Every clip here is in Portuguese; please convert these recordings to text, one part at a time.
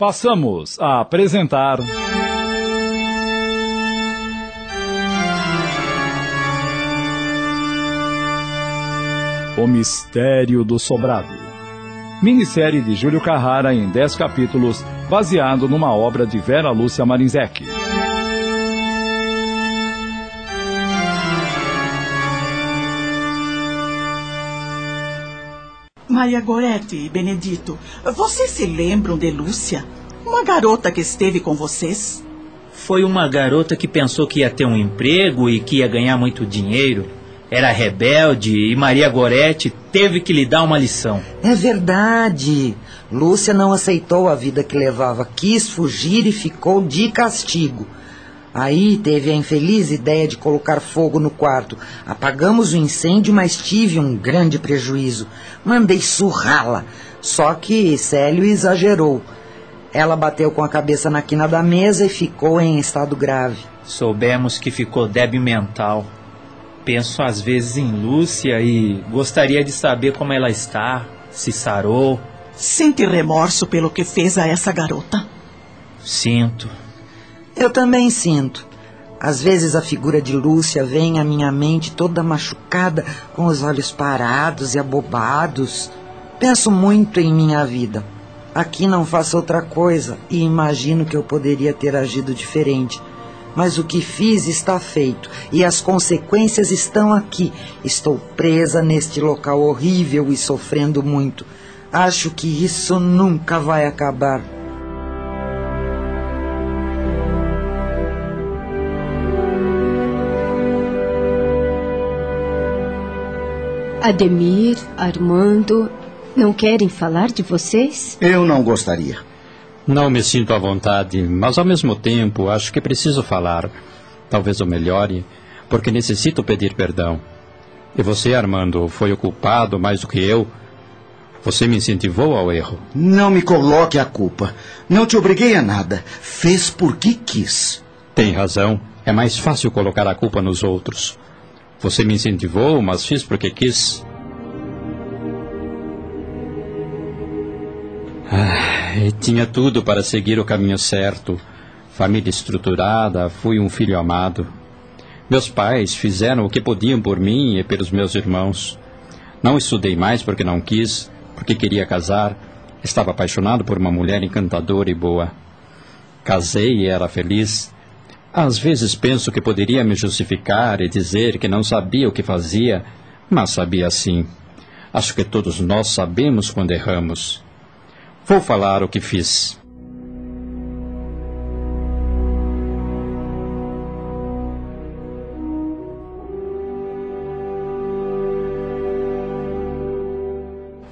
Passamos a apresentar. O Mistério do Sobrado. Minissérie de Júlio Carrara em 10 capítulos, baseado numa obra de Vera Lúcia Marinzec. Maria Gorete e Benedito, vocês se lembram de Lúcia? Uma garota que esteve com vocês? Foi uma garota que pensou que ia ter um emprego e que ia ganhar muito dinheiro. Era rebelde e Maria Gorete teve que lhe dar uma lição. É verdade. Lúcia não aceitou a vida que levava, quis fugir e ficou de castigo. Aí teve a infeliz ideia de colocar fogo no quarto. Apagamos o incêndio, mas tive um grande prejuízo. Mandei surrá-la. Só que Célio exagerou. Ela bateu com a cabeça na quina da mesa e ficou em estado grave. Soubemos que ficou débil mental. Penso às vezes em Lúcia e gostaria de saber como ela está, se sarou. Sente remorso pelo que fez a essa garota? Sinto. Eu também sinto. Às vezes a figura de Lúcia vem à minha mente toda machucada, com os olhos parados e abobados. Penso muito em minha vida. Aqui não faço outra coisa e imagino que eu poderia ter agido diferente. Mas o que fiz está feito e as consequências estão aqui. Estou presa neste local horrível e sofrendo muito. Acho que isso nunca vai acabar. Ademir, Armando, não querem falar de vocês? Eu não gostaria. Não me sinto à vontade, mas ao mesmo tempo acho que preciso falar. Talvez eu melhore, porque necessito pedir perdão. E você, Armando, foi o culpado mais do que eu. Você me incentivou ao erro. Não me coloque a culpa. Não te obriguei a nada. Fez porque quis. Tem razão. É mais fácil colocar a culpa nos outros. Você me incentivou, mas fiz porque quis. Ah, tinha tudo para seguir o caminho certo. Família estruturada, fui um filho amado. Meus pais fizeram o que podiam por mim e pelos meus irmãos. Não estudei mais porque não quis, porque queria casar. Estava apaixonado por uma mulher encantadora e boa. Casei e era feliz. Às vezes penso que poderia me justificar e dizer que não sabia o que fazia, mas sabia sim. Acho que todos nós sabemos quando erramos. Vou falar o que fiz.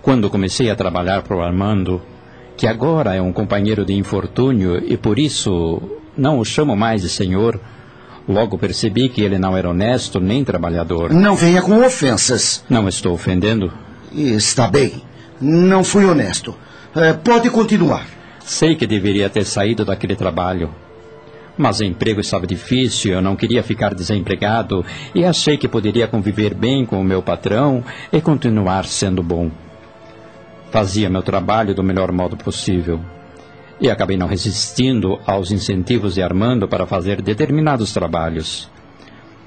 Quando comecei a trabalhar para o Armando, que agora é um companheiro de infortúnio e por isso não o chamo mais de senhor, logo percebi que ele não era honesto nem trabalhador. Não venha com ofensas. Não estou ofendendo? Está bem. Não fui honesto. É, pode continuar. Sei que deveria ter saído daquele trabalho. Mas o emprego estava difícil, eu não queria ficar desempregado e achei que poderia conviver bem com o meu patrão e continuar sendo bom. Fazia meu trabalho do melhor modo possível. E acabei não resistindo aos incentivos de Armando para fazer determinados trabalhos.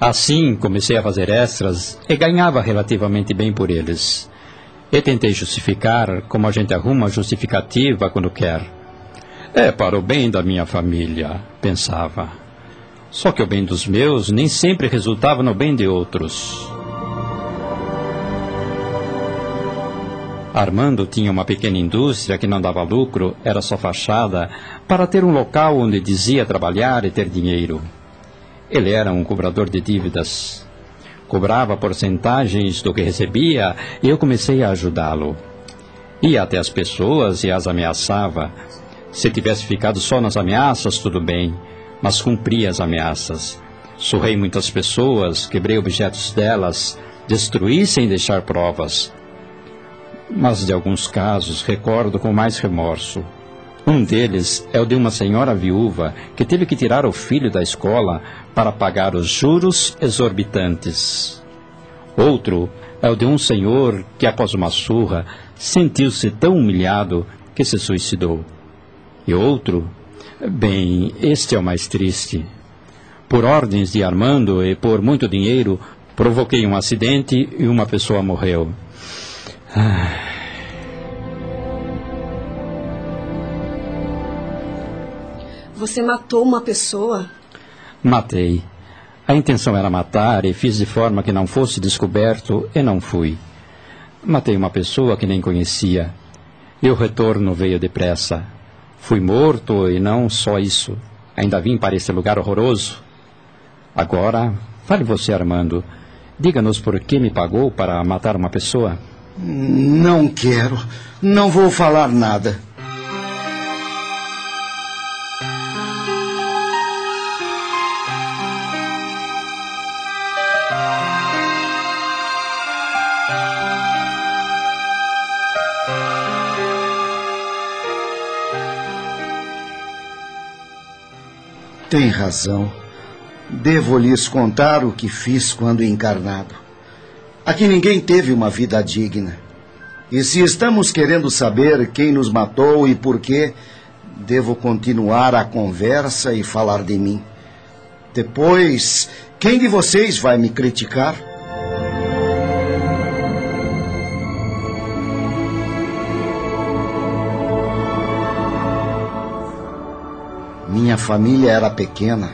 Assim, comecei a fazer extras e ganhava relativamente bem por eles. E tentei justificar como a gente arruma justificativa quando quer. É para o bem da minha família, pensava. Só que o bem dos meus nem sempre resultava no bem de outros. Armando tinha uma pequena indústria que não dava lucro, era só fachada, para ter um local onde dizia trabalhar e ter dinheiro. Ele era um cobrador de dívidas. Cobrava porcentagens do que recebia e eu comecei a ajudá-lo. Ia até as pessoas e as ameaçava. Se tivesse ficado só nas ameaças, tudo bem, mas cumpria as ameaças. Surrei muitas pessoas, quebrei objetos delas, destruí sem deixar provas mas de alguns casos recordo com mais remorso. Um deles é o de uma senhora viúva que teve que tirar o filho da escola para pagar os juros exorbitantes. Outro é o de um senhor que, após uma surra, sentiu-se tão humilhado que se suicidou. E outro, bem, este é o mais triste. Por ordens de Armando e por muito dinheiro, provoquei um acidente e uma pessoa morreu. Você matou uma pessoa? Matei. A intenção era matar e fiz de forma que não fosse descoberto e não fui. Matei uma pessoa que nem conhecia. E o retorno veio depressa. Fui morto e não só isso. Ainda vim para esse lugar horroroso. Agora, fale você, Armando. Diga-nos por que me pagou para matar uma pessoa. Não quero. Não vou falar nada. Tem razão. Devo lhes contar o que fiz quando encarnado. Aqui ninguém teve uma vida digna. E se estamos querendo saber quem nos matou e por quê, devo continuar a conversa e falar de mim. Depois, quem de vocês vai me criticar? Minha família era pequena.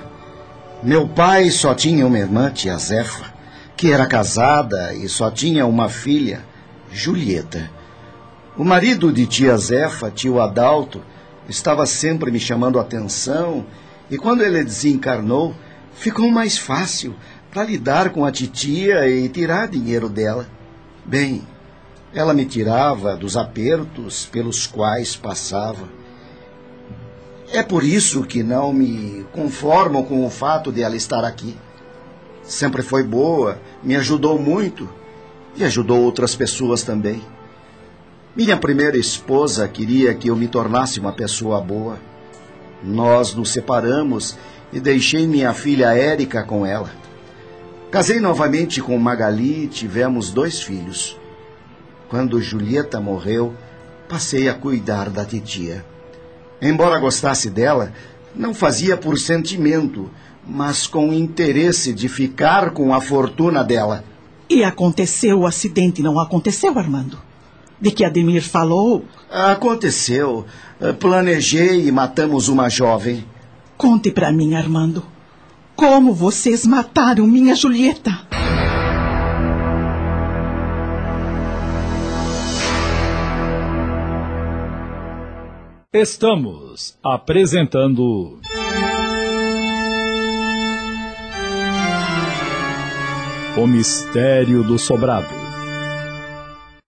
Meu pai só tinha uma irmã, tia Zefa, que era casada e só tinha uma filha, Julieta. O marido de tia Zefa, tio Adalto, estava sempre me chamando a atenção e quando ele desencarnou, ficou mais fácil para lidar com a titia e tirar dinheiro dela. Bem, ela me tirava dos apertos pelos quais passava. É por isso que não me conformo com o fato de ela estar aqui. Sempre foi boa, me ajudou muito e ajudou outras pessoas também. Minha primeira esposa queria que eu me tornasse uma pessoa boa. Nós nos separamos e deixei minha filha Érica com ela. Casei novamente com Magali e tivemos dois filhos. Quando Julieta morreu, passei a cuidar da titia. Embora gostasse dela, não fazia por sentimento, mas com interesse de ficar com a fortuna dela. E aconteceu o acidente, não aconteceu, Armando? De que Ademir falou? Aconteceu. Planejei e matamos uma jovem. Conte para mim, Armando. Como vocês mataram minha Julieta? Estamos apresentando. O Mistério do Sobrado.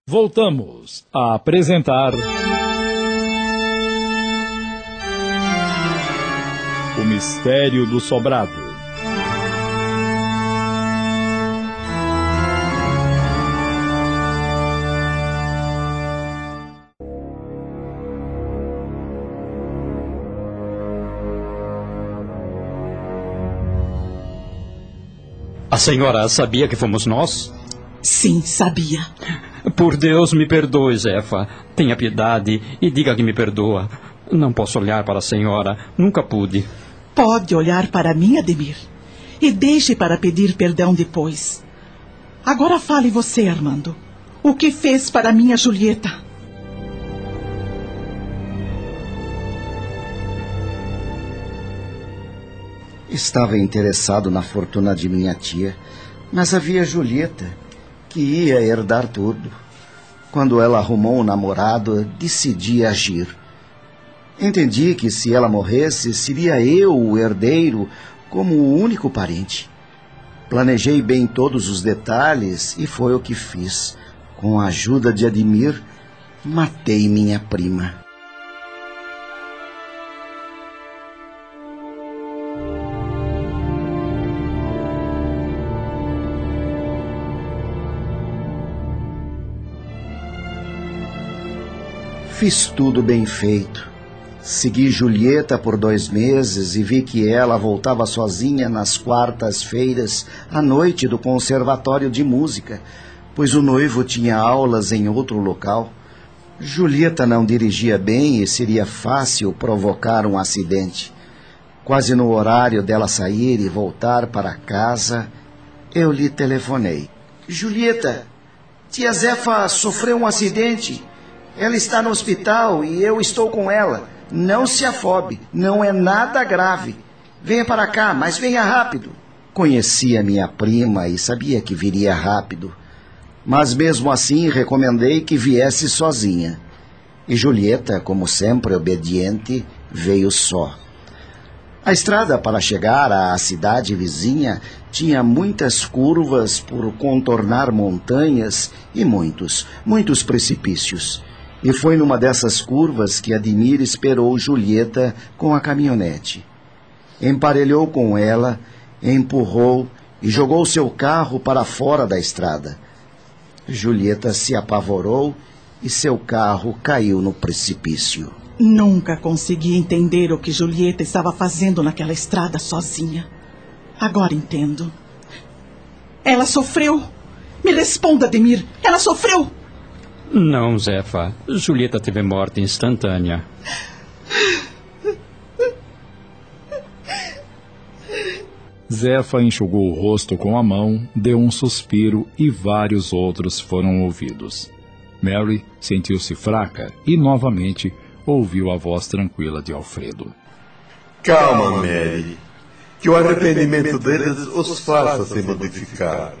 Voltamos a apresentar. O Mistério do Sobrado. A senhora sabia que fomos nós? Sim, sabia. Por Deus, me perdoe, Zefa. Tenha piedade e diga que me perdoa. Não posso olhar para a senhora. Nunca pude. Pode olhar para mim, Ademir. E deixe para pedir perdão depois. Agora fale você, Armando. O que fez para minha Julieta? Estava interessado na fortuna de minha tia, mas havia Julieta, que ia herdar tudo. Quando ela arrumou um namorado, decidi agir. Entendi que se ela morresse, seria eu o herdeiro como o único parente. Planejei bem todos os detalhes e foi o que fiz. Com a ajuda de Admir, matei minha prima. Fiz tudo bem feito. Segui Julieta por dois meses e vi que ela voltava sozinha nas quartas-feiras à noite do conservatório de música, pois o noivo tinha aulas em outro local. Julieta não dirigia bem e seria fácil provocar um acidente. Quase no horário dela sair e voltar para casa, eu lhe telefonei. Julieta, tia Zefa sofreu um acidente. Ela está no hospital e eu estou com ela. Não se afobe, não é nada grave. Venha para cá, mas venha rápido. Conhecia minha prima e sabia que viria rápido. Mas mesmo assim recomendei que viesse sozinha. E Julieta, como sempre obediente, veio só. A estrada para chegar à cidade vizinha tinha muitas curvas por contornar montanhas e muitos, muitos precipícios. E foi numa dessas curvas que Admir esperou Julieta com a caminhonete. Emparelhou com ela, empurrou e jogou seu carro para fora da estrada. Julieta se apavorou e seu carro caiu no precipício. Nunca consegui entender o que Julieta estava fazendo naquela estrada sozinha. Agora entendo. Ela sofreu. Me responda, Demir. Ela sofreu. Não, Zefa. Julieta teve morte instantânea. Zefa enxugou o rosto com a mão, deu um suspiro e vários outros foram ouvidos. Mary sentiu-se fraca e novamente ouviu a voz tranquila de Alfredo. Calma, Mary. Que o arrependimento deles os faça se modificar.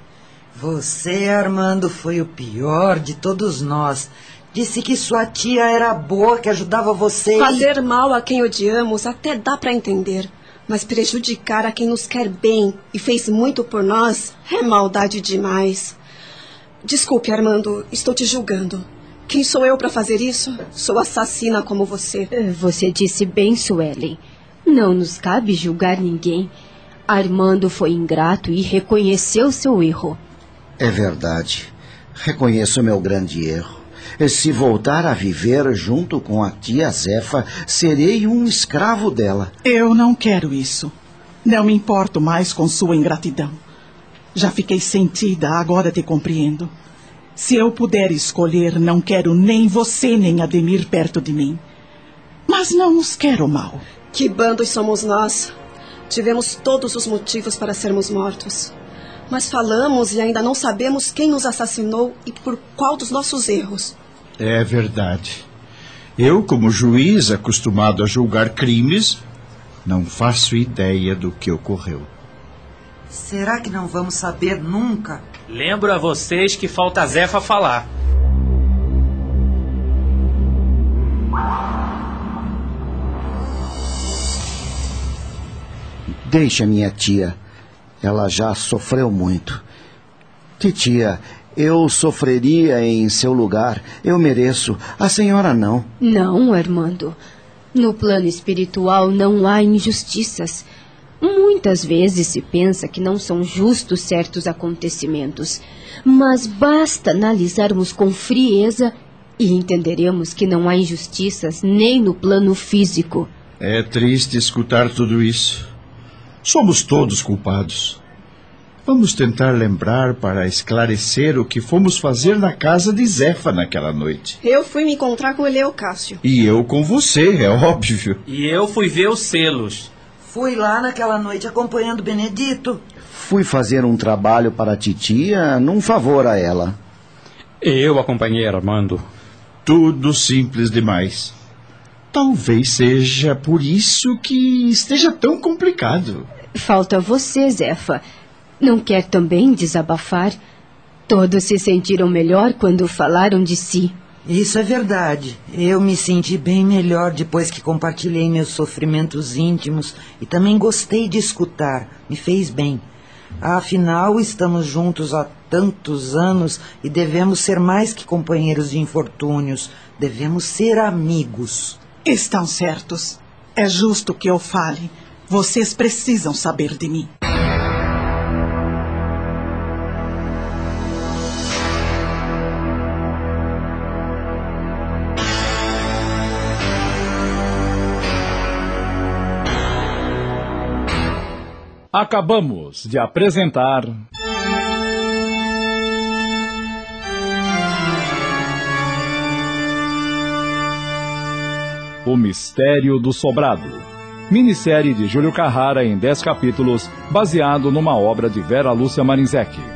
Você, Armando, foi o pior de todos nós. Disse que sua tia era boa, que ajudava você. Fazer mal a quem odiamos até dá para entender. Mas prejudicar a quem nos quer bem e fez muito por nós é maldade demais. Desculpe, Armando, estou te julgando. Quem sou eu para fazer isso? Sou assassina como você. Você disse bem, Suelen. Não nos cabe julgar ninguém. Armando foi ingrato e reconheceu seu erro. É verdade. Reconheço meu grande erro. E se voltar a viver junto com a tia Zefa, serei um escravo dela. Eu não quero isso. Não me importo mais com sua ingratidão. Já fiquei sentida, agora te compreendo. Se eu puder escolher, não quero nem você nem Ademir perto de mim. Mas não os quero mal. Que bandos somos nós? Tivemos todos os motivos para sermos mortos. Mas falamos e ainda não sabemos quem nos assassinou e por qual dos nossos erros. É verdade. Eu, como juiz acostumado a julgar crimes, não faço ideia do que ocorreu. Será que não vamos saber nunca? Lembro a vocês que falta a Zefa falar. Deixa minha tia. Ela já sofreu muito. Titia, eu sofreria em seu lugar. Eu mereço. A senhora não. Não, Armando. No plano espiritual não há injustiças. Muitas vezes se pensa que não são justos certos acontecimentos, mas basta analisarmos com frieza e entenderemos que não há injustiças nem no plano físico. É triste escutar tudo isso. Somos todos culpados. Vamos tentar lembrar para esclarecer o que fomos fazer na casa de Zefa naquela noite. Eu fui me encontrar com Eleocácio. E eu com você, é óbvio. E eu fui ver os selos. Fui lá naquela noite acompanhando Benedito. Fui fazer um trabalho para a titia num favor a ela. Eu acompanhei Armando. Tudo simples demais. Talvez seja por isso que esteja tão complicado. Falta você, Zefa. Não quer também desabafar? Todos se sentiram melhor quando falaram de si. Isso é verdade. Eu me senti bem melhor depois que compartilhei meus sofrimentos íntimos e também gostei de escutar. Me fez bem. Afinal, estamos juntos há tantos anos e devemos ser mais que companheiros de infortúnios. Devemos ser amigos. Estão certos. É justo que eu fale. Vocês precisam saber de mim. Acabamos de apresentar. O Mistério do Sobrado. Minissérie de Júlio Carrara em 10 capítulos, baseado numa obra de Vera Lúcia Marinzec.